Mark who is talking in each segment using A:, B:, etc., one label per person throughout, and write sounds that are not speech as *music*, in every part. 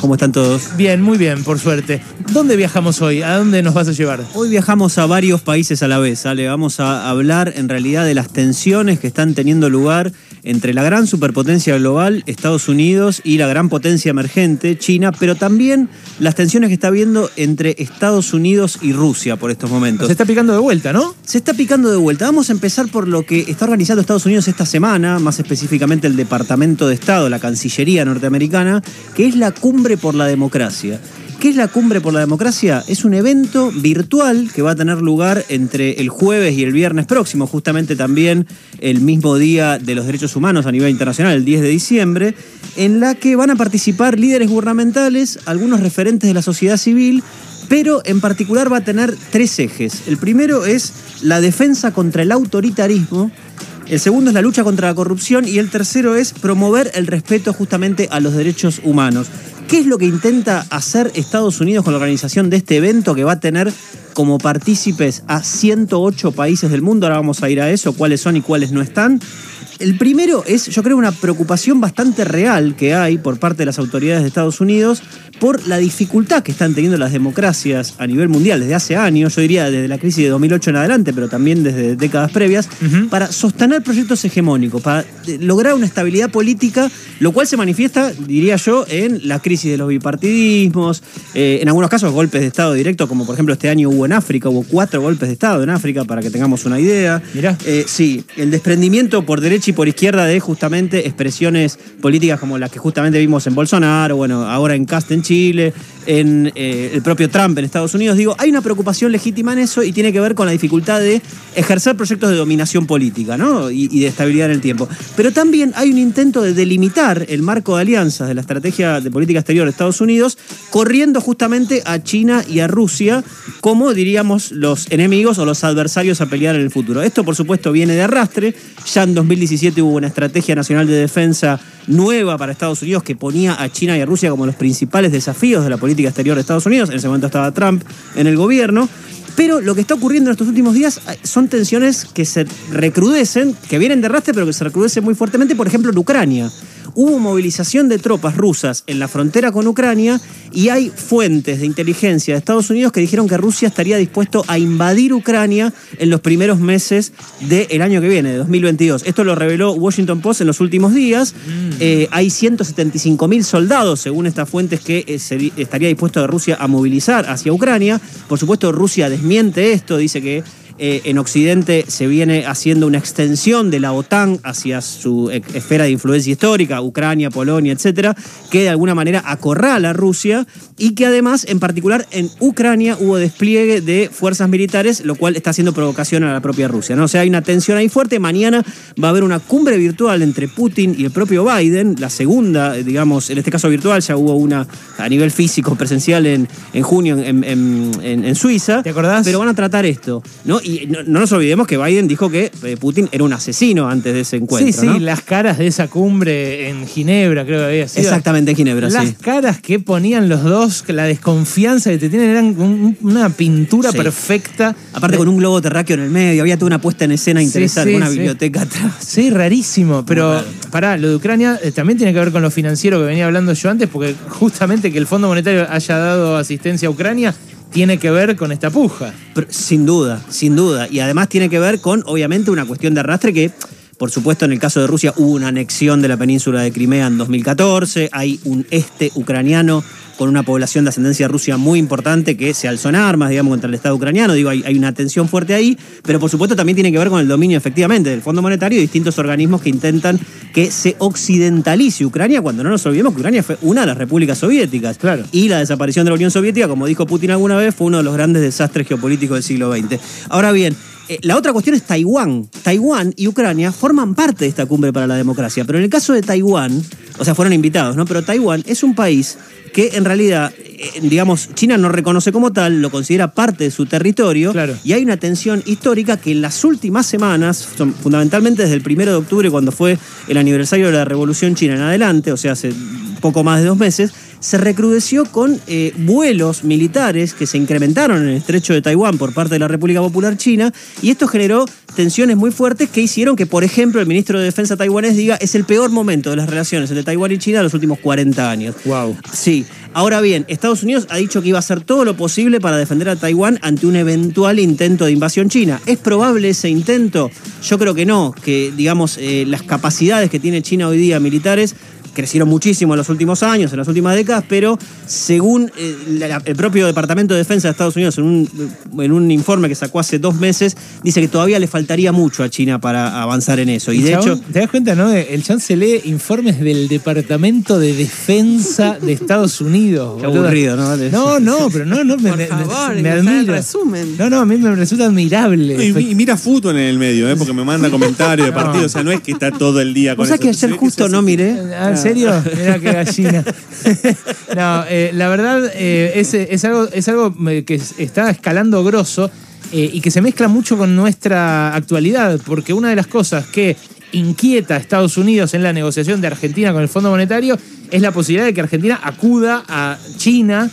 A: ¿Cómo están todos?
B: Bien, muy bien, por suerte. ¿Dónde viajamos hoy? ¿A dónde nos vas a llevar?
A: Hoy viajamos a varios países a la vez, ¿sale? Vamos a hablar en realidad de las tensiones que están teniendo lugar entre la gran superpotencia global, Estados Unidos, y la gran potencia emergente, China, pero también las tensiones que está habiendo entre Estados Unidos y Rusia por estos momentos.
B: Se está picando de vuelta, ¿no?
A: Se está picando de vuelta. Vamos a empezar por lo que está organizando Estados Unidos esta semana, más específicamente el Departamento de Estado, la Cancillería norteamericana, que es la Cumbre por la Democracia. ¿Qué es la Cumbre por la Democracia? Es un evento virtual que va a tener lugar entre el jueves y el viernes próximo, justamente también el mismo día de los derechos humanos a nivel internacional, el 10 de diciembre, en la que van a participar líderes gubernamentales, algunos referentes de la sociedad civil, pero en particular va a tener tres ejes. El primero es la defensa contra el autoritarismo, el segundo es la lucha contra la corrupción y el tercero es promover el respeto justamente a los derechos humanos. ¿Qué es lo que intenta hacer Estados Unidos con la organización de este evento que va a tener como partícipes a 108 países del mundo? Ahora vamos a ir a eso, cuáles son y cuáles no están. El primero es, yo creo, una preocupación bastante real que hay por parte de las autoridades de Estados Unidos por la dificultad que están teniendo las democracias a nivel mundial desde hace años, yo diría desde la crisis de 2008 en adelante, pero también desde décadas previas, para sostener proyectos hegemónicos, para eh, lograr una estabilidad política, lo cual se manifiesta, diría yo, en la crisis de los bipartidismos, eh, en algunos casos golpes de Estado directo, como por ejemplo este año hubo en África, hubo cuatro golpes de Estado en África, para que tengamos una idea.
B: Mirá.
A: Eh, sí, el desprendimiento por derecha y por izquierda de justamente expresiones políticas como las que justamente vimos en Bolsonaro, bueno, ahora en Cast en Chile, en eh, el propio Trump en Estados Unidos. Digo, hay una preocupación legítima en eso y tiene que ver con la dificultad de ejercer proyectos de dominación política y, y de estabilidad en el tiempo. Pero también hay un intento de delimitar el marco de alianzas de la estrategia de política exterior de Estados Unidos, corriendo justamente a China y a Rusia como, diríamos, los enemigos o los adversarios a pelear en el futuro. Esto, por supuesto, viene de arrastre. Ya en 2017 hubo una estrategia nacional de defensa nueva para Estados Unidos que ponía a China y a Rusia como los principales desafíos de la política exterior de Estados Unidos. En ese momento estaba Trump en el gobierno. Pero lo que está ocurriendo en estos últimos días eh, son tensiones que se recrudecen, que vienen de arrastre, pero que se recrudecen muy fuertemente, por ejemplo, en Ucrania. Hubo movilización de tropas rusas en la frontera con Ucrania y hay fuentes de inteligencia de Estados Unidos que dijeron que Rusia estaría dispuesto a invadir Ucrania en los primeros meses del año que viene, de 2022. Esto lo reveló Washington Post en los últimos días. Eh, hay 175 mil soldados, según estas fuentes, que eh, se- estaría dispuesto de Rusia a movilizar hacia Ucrania. Por supuesto, Rusia desmiente esto, dice que eh, en Occidente se viene haciendo una extensión de la OTAN hacia su e- esfera de influencia histórica, Ucrania, Polonia, etcétera, que de alguna manera acorrala a Rusia y que además, en particular en Ucrania, hubo despliegue de fuerzas militares, lo cual está haciendo provocación a la propia Rusia. ¿no? O sea, hay una tensión ahí fuerte. Mañana va a haber una cumbre virtual entre Putin y el propio Biden, la segunda, eh, digamos, en este caso virtual, ya hubo una a nivel físico, presencial en, en junio en, en- en- en Suiza.
B: ¿Te acordás?
A: Pero van a tratar esto, ¿no? Y no, no nos olvidemos que Biden dijo que eh, Putin era un asesino antes de ese encuentro,
B: sí, sí,
A: ¿no?
B: las caras de esa cumbre en Ginebra, creo que había sido.
A: Exactamente, en Ginebra,
B: Las
A: sí.
B: caras que ponían los dos, la desconfianza que te tienen, eran un- una pintura
A: Sí.
B: perfecta.
A: Aparte con un globo terráqueo en el medio, había toda una puesta en escena
B: Sí,
A: interesante,
B: sí,
A: una biblioteca atrás.
B: Sí, rarísimo. Pero
A: raro.
B: pará, lo de Ucrania eh, también tiene que ver con lo financiero que venía hablando yo antes, porque justamente que el Fondo Monetario haya dado asistencia a Ucrania tiene que ver con esta puja.
A: Sin duda, sin duda. Y además tiene que ver con, obviamente, una cuestión de arrastre que, por supuesto, en el caso de Rusia hubo una anexión de la península de Crimea en 2014, hay un este ucraniano con una población de ascendencia rusa muy importante que se alzó en armas, digamos, contra el Estado ucraniano. Digo, hay, hay una tensión fuerte ahí, pero por supuesto también tiene que ver con el dominio, efectivamente, del Fondo Monetario y distintos organismos que intentan que se occidentalice Ucrania, cuando no nos olvidemos que Ucrania fue una de las repúblicas soviéticas.
B: Claro.
A: Y la desaparición de la Unión Soviética, como dijo Putin alguna vez, fue uno de los grandes desastres geopolíticos del siglo XX. Ahora bien, eh, la otra cuestión es Taiwán. Taiwán y Ucrania forman parte de esta cumbre para la democracia, pero en el caso de Taiwán, o sea, fueron invitados, ¿no? Pero Taiwán es un país que en realidad, eh, digamos, China no reconoce como tal, lo considera parte de su territorio,
B: Claro.
A: y hay una tensión histórica que en las últimas semanas, fundamentalmente desde el primero de octubre, cuando fue el aniversario de la Revolución China en adelante, o sea, hace poco más de dos meses, se recrudeció con eh, vuelos militares que se incrementaron en el estrecho de Taiwán por parte de la República Popular China y esto generó tensiones muy fuertes que hicieron que, por ejemplo, el ministro de Defensa taiwanés diga es el peor momento de las relaciones entre Taiwán y China de los últimos 40 años.
B: Wow.
A: Sí, Ahora bien, Estados Unidos ha dicho que iba a hacer todo lo posible para defender a Taiwán ante un eventual intento de invasión china. ¿Es probable ese intento? Yo creo que no, que digamos eh, las capacidades que tiene China hoy día militares crecieron muchísimo en los últimos años, en las últimas décadas, pero según eh, la- el propio Departamento de Defensa de Estados Unidos, en un, en un informe que sacó hace dos meses, dice que todavía le faltaría mucho a China para avanzar en eso. Y de
B: chabón,
A: hecho,
B: ¿Te das cuenta, no? El chan se lee informes del Departamento de Defensa de Estados Unidos.
A: Qué
B: boludo.
A: aburrido, ¿no?
B: No, no, pero no, no, me,
C: Por
B: me-
C: favor,
B: me
C: sea el
B: admira.
C: resumen.
B: No, no, a mí me resulta admirable.
D: Y, y mira fútbol en el medio, ¿eh? porque me manda *laughs* comentarios de
B: No.
D: partidos. O sea, no es que está todo el día con
A: ¿Vos sabés que ayer justo no miré?
B: Ah, ¿En serio? *laughs* Mira qué gallina. *laughs* no, eh, la verdad eh, es, es algo, es algo eh, que es- está escalando grosso eh, y que se mezcla mucho con nuestra actualidad, porque una de las cosas que inquieta a Estados Unidos en la negociación de Argentina con el Fondo Monetario es la posibilidad de que Argentina acuda a China,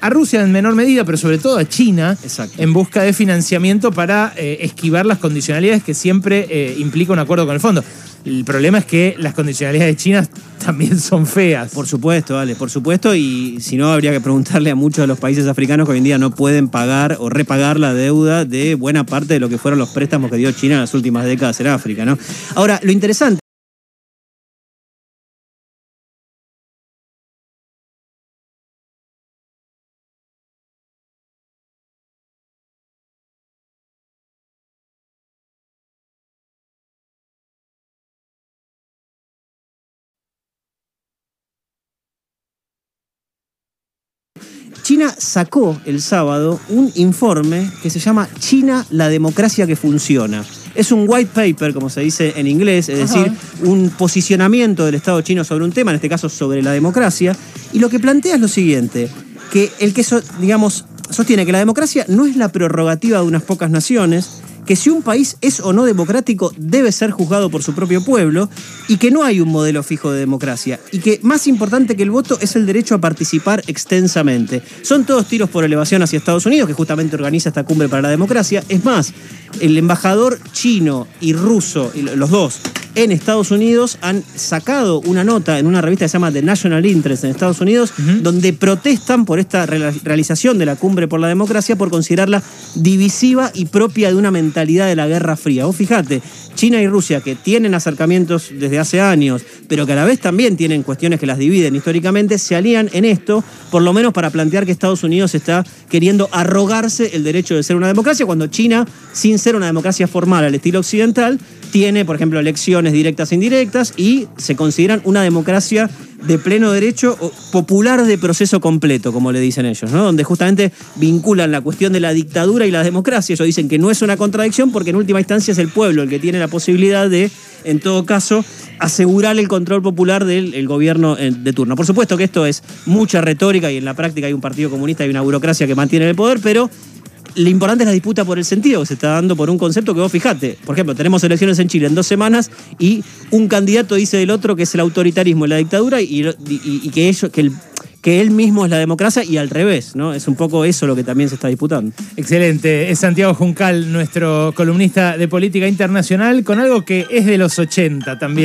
B: a Rusia en menor medida, pero sobre todo a China,
A: Exacto.
B: en busca de financiamiento para eh, esquivar las condicionalidades que siempre eh, implica un acuerdo con el fondo. El problema es que las condicionalidades chinas *laughs* también son feas.
A: Por supuesto, vale, por supuesto, y si no, habría que preguntarle a muchos de los países africanos que hoy en día no pueden pagar o repagar la deuda de buena parte de lo que fueron los préstamos que dio China en las últimas décadas en África, ¿no? Ahora, lo interesante. China sacó el sábado un informe que se llama China, la democracia que funciona. Es un white paper, como se dice en inglés, es
B: Ajá.
A: decir, un posicionamiento del Estado chino sobre un tema, en este caso sobre la democracia. Y lo que plantea es lo siguiente, que el que, so- digamos, sostiene que la democracia no es la prerrogativa de unas pocas naciones, que si un país es o no democrático debe ser juzgado por su propio pueblo y que no hay un modelo fijo de democracia y que más importante que el voto es el derecho a participar extensamente. Son todos tiros por elevación hacia Estados Unidos, que justamente organiza esta cumbre para la democracia. Es más, el embajador chino y ruso, los dos, en Estados Unidos han sacado una nota en una revista que se llama The National Interest en Estados Unidos, donde protestan por esta realización de la cumbre por la democracia por considerarla divisiva y propia de una mentalidad de la Guerra Fría. Vos fijate, China y Rusia, que tienen acercamientos desde hace años, pero que a la vez también tienen cuestiones que las dividen históricamente, se alían en esto, por lo menos para plantear que Estados Unidos está queriendo arrogarse el derecho de ser una democracia, cuando China, sin ser una democracia formal al estilo occidental, tiene, por ejemplo, elecciones directas e indirectas y se consideran una democracia de pleno derecho popular de proceso completo, como le dicen ellos, ¿no? Donde justamente vinculan la cuestión de la dictadura y la democracia. Ellos dicen que no es una contradicción porque en última instancia es el pueblo el que tiene la posibilidad de, en todo caso, asegurar el control popular del el gobierno eh, de turno. Por supuesto que esto es mucha retórica y en la práctica hay un partido comunista y una burocracia que mantiene el poder, pero lo importante es la disputa por el sentido que se está dando por un concepto que vos fijate. Por ejemplo, tenemos elecciones en Chile en dos semanas y un candidato dice del otro que es el autoritarismo y la dictadura y, y- que, ellos, que, el- que él mismo es la democracia y al revés, ¿no? Es un poco eso lo que también se está disputando.
B: Excelente. Es Santiago Juncal, nuestro columnista de política internacional, con algo que es de los 80 también.